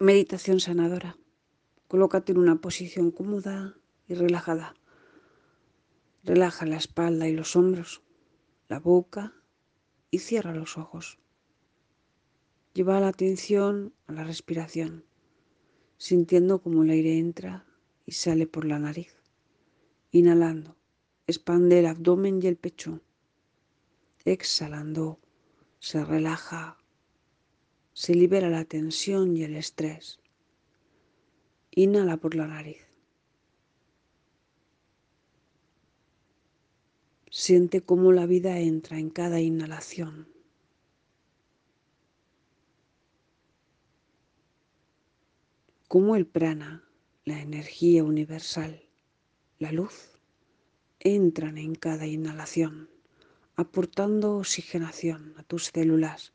meditación sanadora. Colócate en una posición cómoda y relajada. Relaja la espalda y los hombros, la boca y cierra los ojos. Lleva la atención a la respiración, sintiendo como el aire entra y sale por la nariz. Inhalando, expande el abdomen y el pecho. Exhalando, se relaja, se libera la tensión y el estrés. Inhala por la nariz. Siente cómo la vida entra en cada inhalación. Cómo el prana, la energía universal, la luz, entran en cada inhalación, aportando oxigenación a tus células,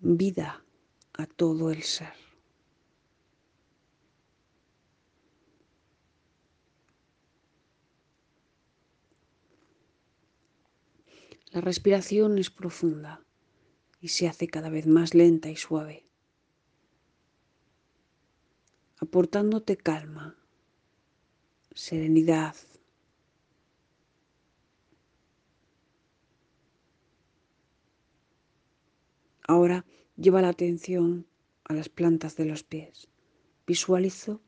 vida a todo el ser. La respiración es profunda y se hace cada vez más lenta y suave, aportándote calma, serenidad. Ahora lleva la atención a las plantas de los pies. Visualizo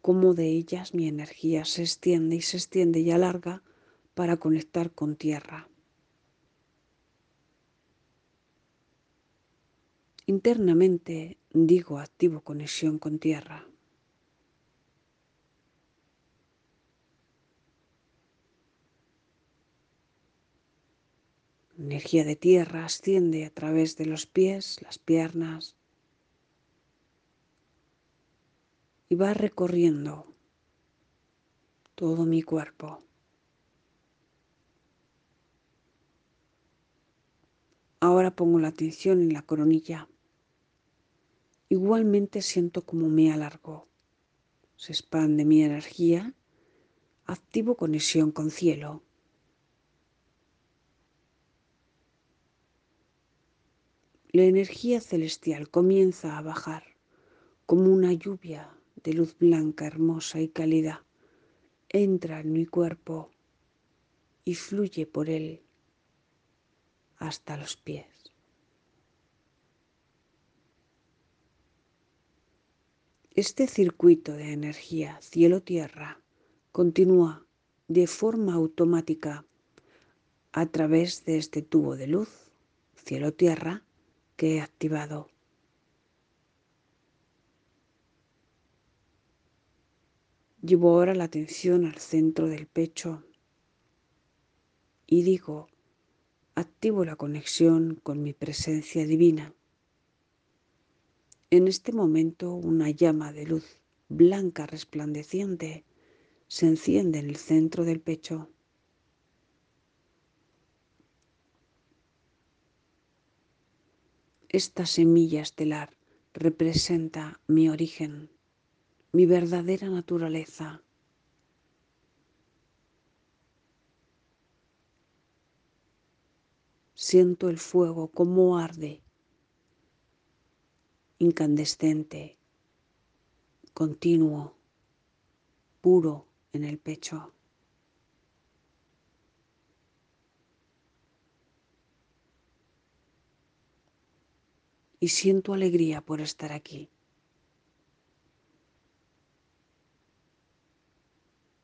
cómo de ellas mi energía se extiende y se extiende y alarga para conectar con tierra. Internamente digo activo conexión con tierra. Energía de tierra asciende a través de los pies, las piernas y va recorriendo todo mi cuerpo. Ahora pongo la atención en la coronilla. Igualmente siento como me alargo. Se expande mi energía. Activo conexión con cielo. La energía celestial comienza a bajar como una lluvia de luz blanca, hermosa y cálida. Entra en mi cuerpo y fluye por él hasta los pies. Este circuito de energía cielo-tierra continúa de forma automática a través de este tubo de luz cielo-tierra que he activado. Llevo ahora la atención al centro del pecho y digo, activo la conexión con mi presencia divina. En este momento una llama de luz blanca resplandeciente se enciende en el centro del pecho. Esta semilla estelar representa mi origen, mi verdadera naturaleza. Siento el fuego como arde incandescente, continuo, puro en el pecho. Y siento alegría por estar aquí,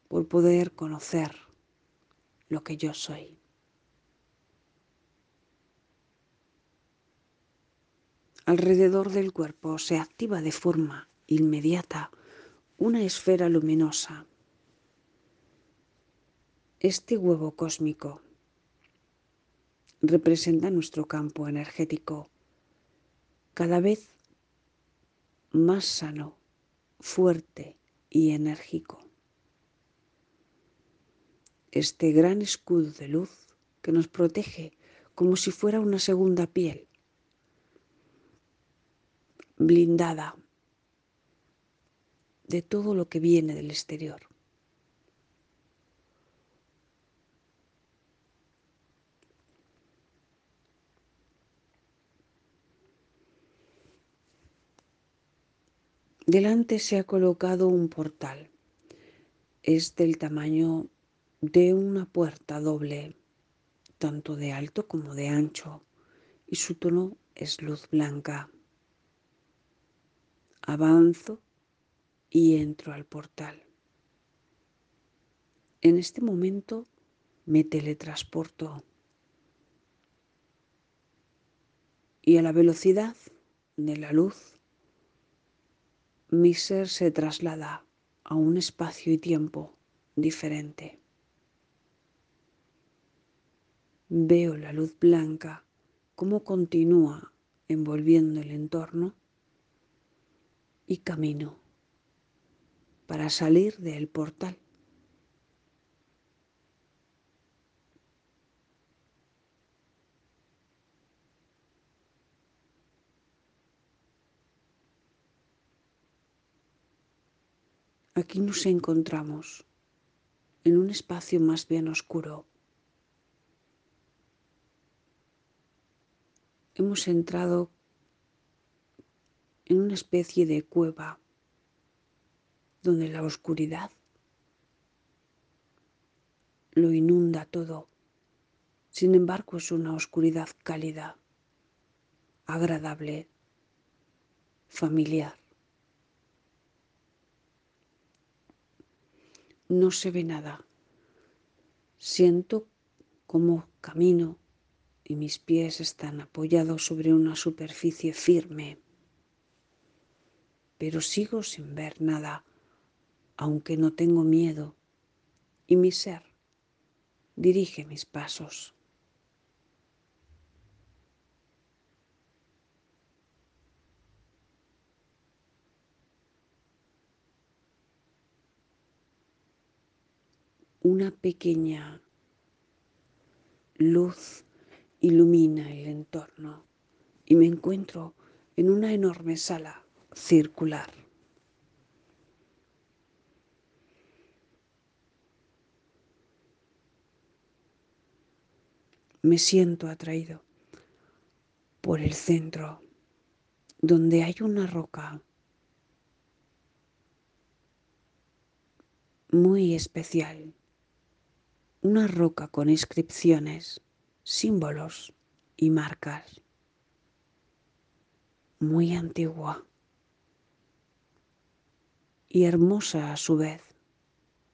por poder conocer lo que yo soy. Alrededor del cuerpo se activa de forma inmediata una esfera luminosa. Este huevo cósmico representa nuestro campo energético cada vez más sano, fuerte y enérgico. Este gran escudo de luz que nos protege como si fuera una segunda piel blindada de todo lo que viene del exterior. Delante se ha colocado un portal. Es del tamaño de una puerta doble, tanto de alto como de ancho, y su tono es luz blanca. Avanzo y entro al portal. En este momento me teletransporto y a la velocidad de la luz mi ser se traslada a un espacio y tiempo diferente. Veo la luz blanca cómo continúa envolviendo el entorno y camino para salir del portal. Aquí nos encontramos en un espacio más bien oscuro. Hemos entrado en una especie de cueva donde la oscuridad lo inunda todo. Sin embargo, es una oscuridad cálida, agradable, familiar. No se ve nada. Siento como camino y mis pies están apoyados sobre una superficie firme. Pero sigo sin ver nada, aunque no tengo miedo, y mi ser dirige mis pasos. Una pequeña luz ilumina el entorno y me encuentro en una enorme sala circular. Me siento atraído por el centro, donde hay una roca muy especial una roca con inscripciones, símbolos y marcas. Muy antigua y hermosa a su vez,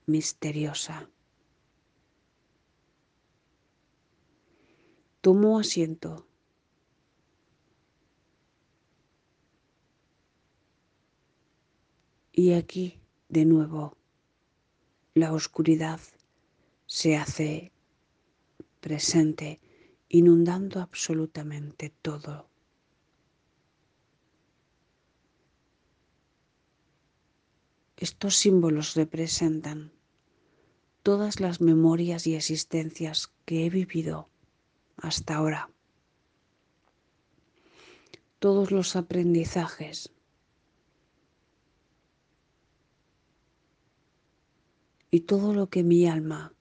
misteriosa. Tomó asiento. Y aquí, de nuevo, la oscuridad se hace presente, inundando absolutamente todo. Estos símbolos representan todas las memorias y existencias que he vivido hasta ahora, todos los aprendizajes, y todo lo que mi alma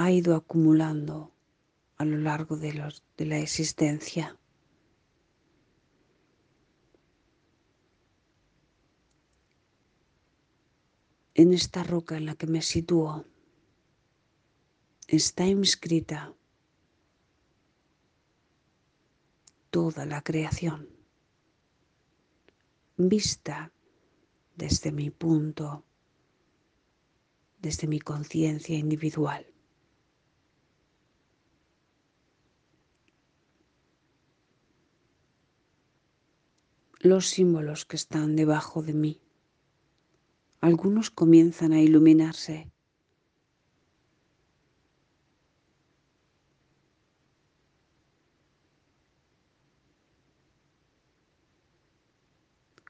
ha ido acumulando a lo largo de, la existencia. En esta roca en la que me sitúo está inscrita toda la creación, vista desde mi punto, desde mi conciencia individual. Los símbolos que están debajo de mí. Algunos comienzan a iluminarse.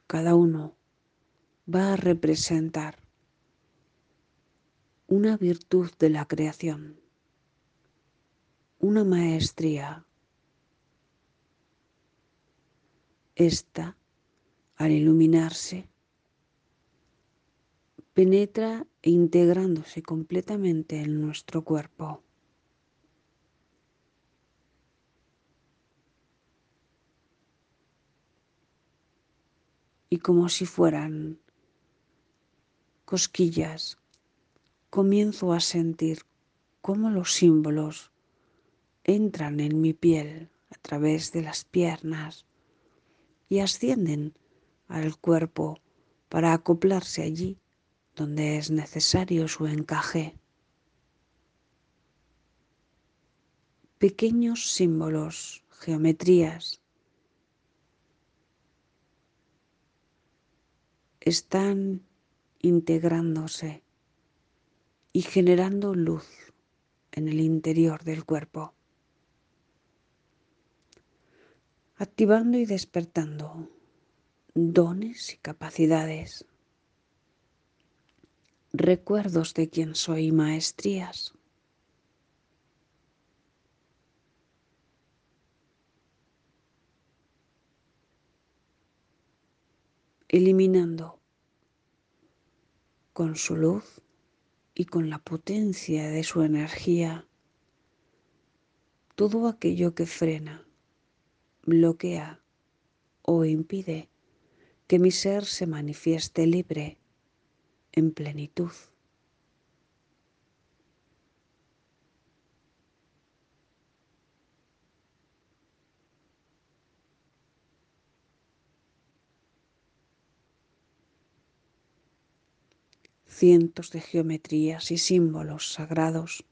Cada uno va a representar una virtud de la creación, una maestría. Esta al iluminarse, penetra e integrándose completamente en nuestro cuerpo. y como si fueran cosquillas, comienzo a sentir cómo los símbolos entran en mi piel a través de las piernas y ascienden al cuerpo para acoplarse allí donde es necesario su encaje. Pequeños símbolos, geometrías, están integrándose y generando luz en el interior del cuerpo, activando y despertando dones y capacidades, recuerdos de quién soy, maestrías. eliminando con su luz y con la potencia de su energía todo aquello que frena, bloquea o impide que mi ser se manifieste libre en plenitud. cientos de geometrías y símbolos sagrados,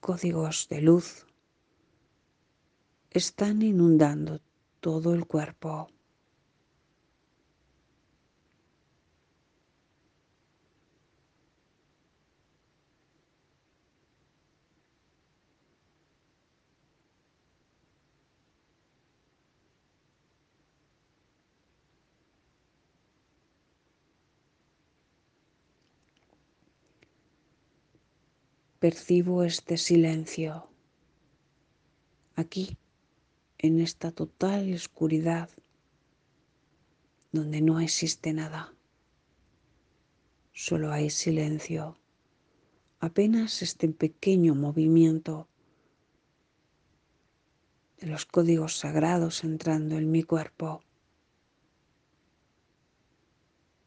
códigos de luz, están inundando todo el cuerpo. Percibo este silencio. Aquí, en esta total oscuridad, donde no existe nada. Solo hay silencio, apenas este pequeño movimiento de los códigos sagrados entrando en mi cuerpo.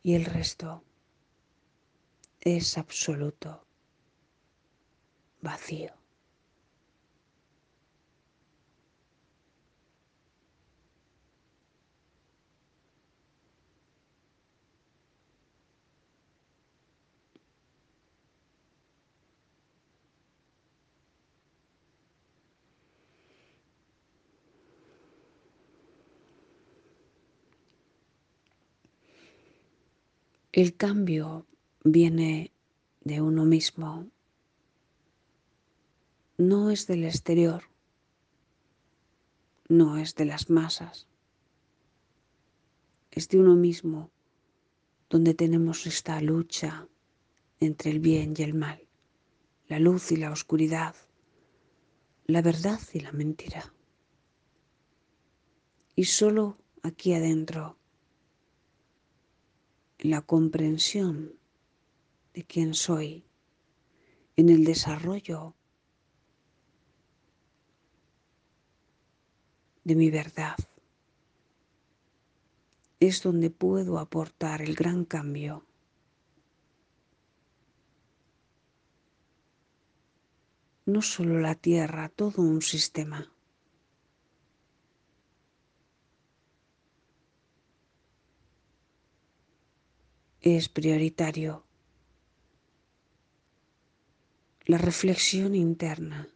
Y el resto es absoluto vacío. El cambio viene de uno mismo, no es del exterior, no es de las masas, es de uno mismo donde tenemos esta lucha entre el bien y el mal, la luz y la oscuridad, la verdad y la mentira. Y solo aquí adentro, en la comprensión de quién soy, en el desarrollo de mi verdad. Es donde puedo aportar el gran cambio. No solo la tierra, todo un sistema. Es prioritario la reflexión interna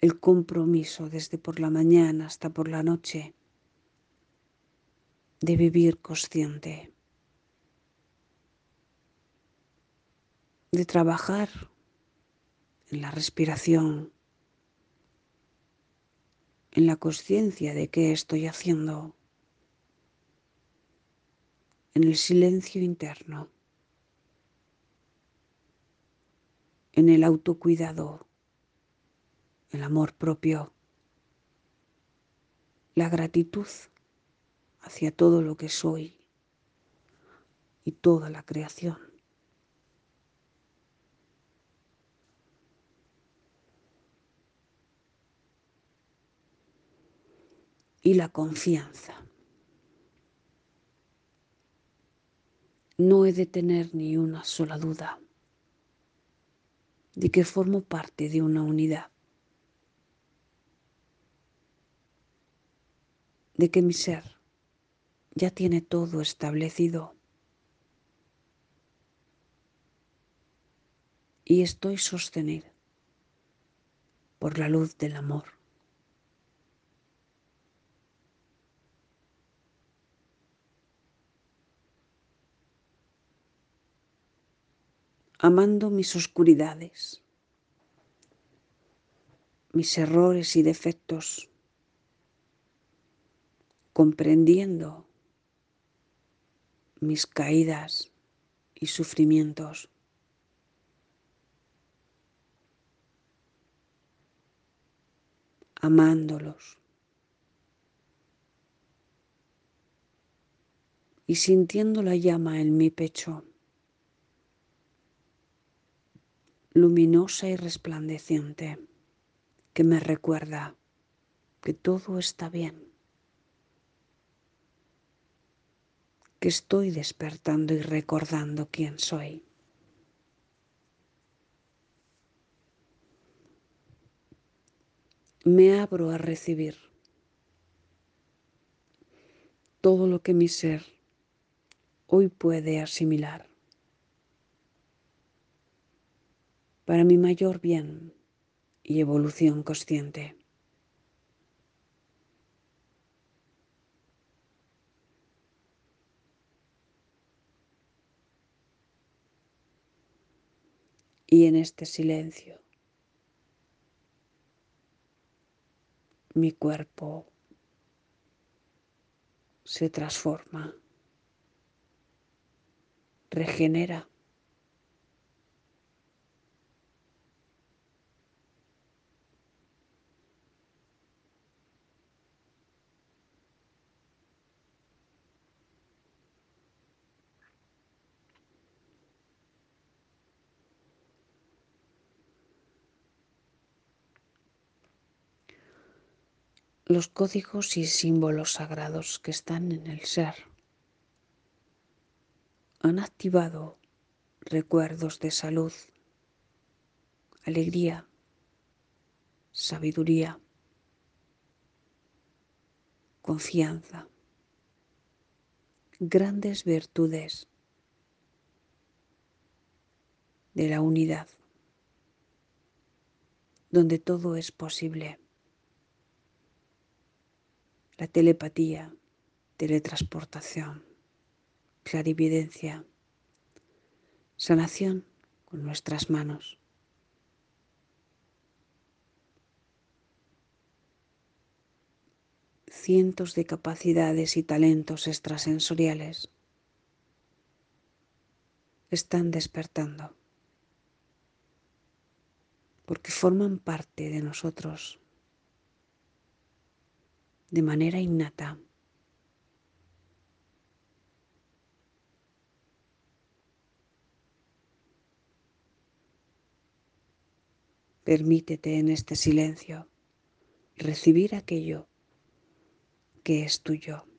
el compromiso desde por la mañana hasta por la noche de vivir consciente, de trabajar en la respiración, en la conciencia de qué estoy haciendo, en el silencio interno, en el autocuidado el amor propio, la gratitud hacia todo lo que soy y toda la creación. Y la confianza. no he de tener ni una sola duda de que formo parte de una unidad, de que mi ser ya tiene todo establecido y estoy sostenido por la luz del amor. amando mis oscuridades, mis errores y defectos, comprendiendo mis caídas y sufrimientos. amándolos y sintiendo la llama en mi pecho, luminosa y resplandeciente, que me recuerda que todo está bien, que estoy despertando y recordando quién soy. me abro a recibir todo lo que mi ser hoy puede asimilar para mi mayor bien y evolución consciente. Y en este silencio mi cuerpo se transforma, regenera. Los códigos y símbolos sagrados que están en el ser. Han activado recuerdos de salud, alegría, sabiduría, confianza, grandes virtudes de la unidad, donde todo es posible la telepatía, teletransportación, clarividencia, sanación con nuestras manos. Cientos de capacidades y talentos extrasensoriales están despertando porque forman parte de nosotros de manera innata. Permítete en este silencio recibir aquello que es tuyo.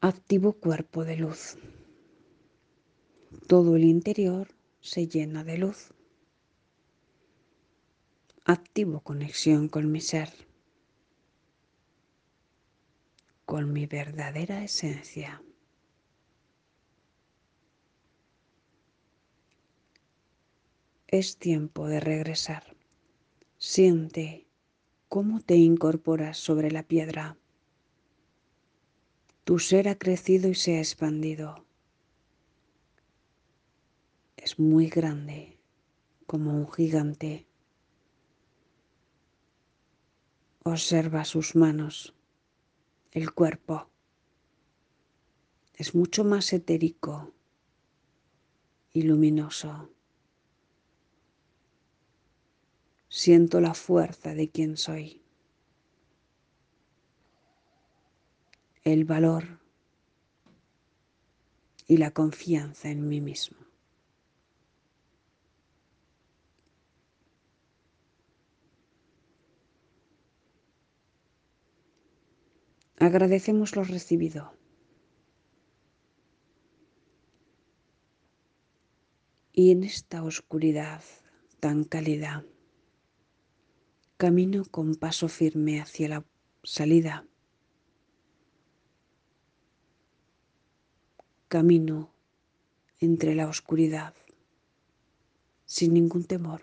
Activo cuerpo de luz. Todo el interior se llena de luz. Activo conexión con mi ser, con mi verdadera esencia. Es tiempo de regresar. Siente cómo te incorporas sobre la piedra. Tu ser ha crecido y se ha expandido. Es muy grande, como un gigante. Observa sus manos, el cuerpo. Es mucho más etérico y luminoso. Siento la fuerza de quien soy. El valor y la confianza en mí mismo. Agradecemos lo recibido. Y en esta oscuridad tan cálida, Camino con paso firme hacia la salida. Camino entre la oscuridad sin ningún temor.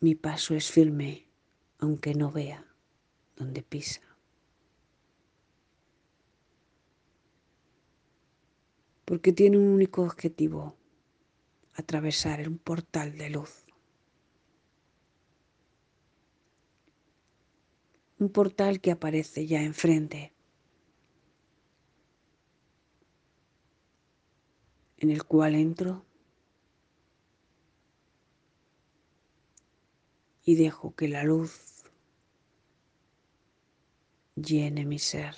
Mi paso es firme aunque no vea dónde pisa. Porque tiene un único objetivo, atravesar un portal de luz. Un portal que aparece ya enfrente, en el cual entro y dejo que la luz llene mi ser.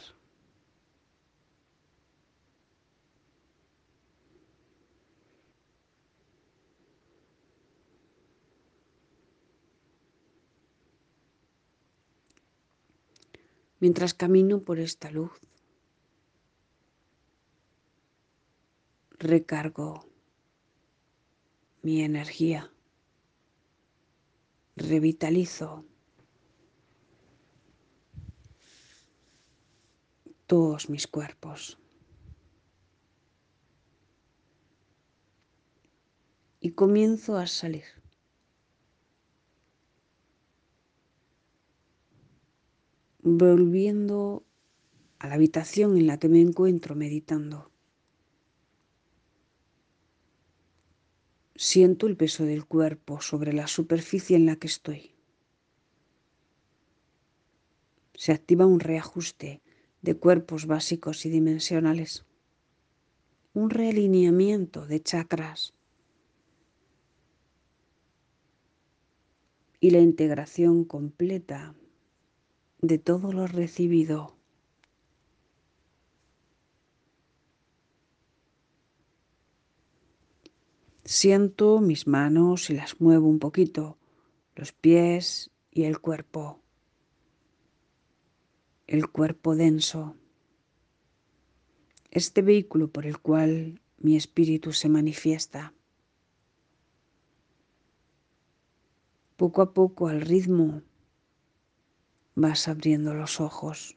mientras camino por esta luz. Recargo mi energía, revitalizo todos mis cuerpos. Y comienzo a salir. volviendo a la habitación en la que me encuentro meditando. Siento el peso del cuerpo sobre la superficie en la que estoy. Se activa un reajuste de cuerpos básicos y dimensionales, un realineamiento de chakras y la integración completa de todo lo recibido. Siento mis manos y las muevo un poquito, los pies y el cuerpo, el cuerpo denso, este vehículo por el cual mi espíritu se manifiesta. Poco a poco al ritmo vas abriendo los ojos.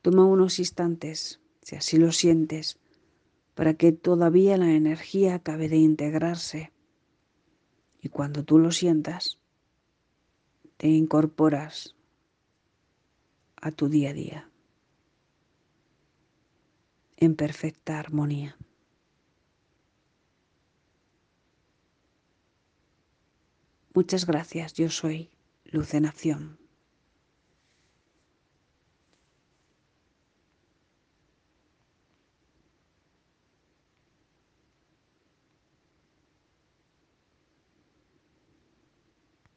Toma unos instantes, si así lo sientes, para que todavía la energía acabe de integrarse. Y cuando tú lo sientas, te incorporas a tu día a día en perfecta armonía. Muchas gracias, yo soy Lucenación.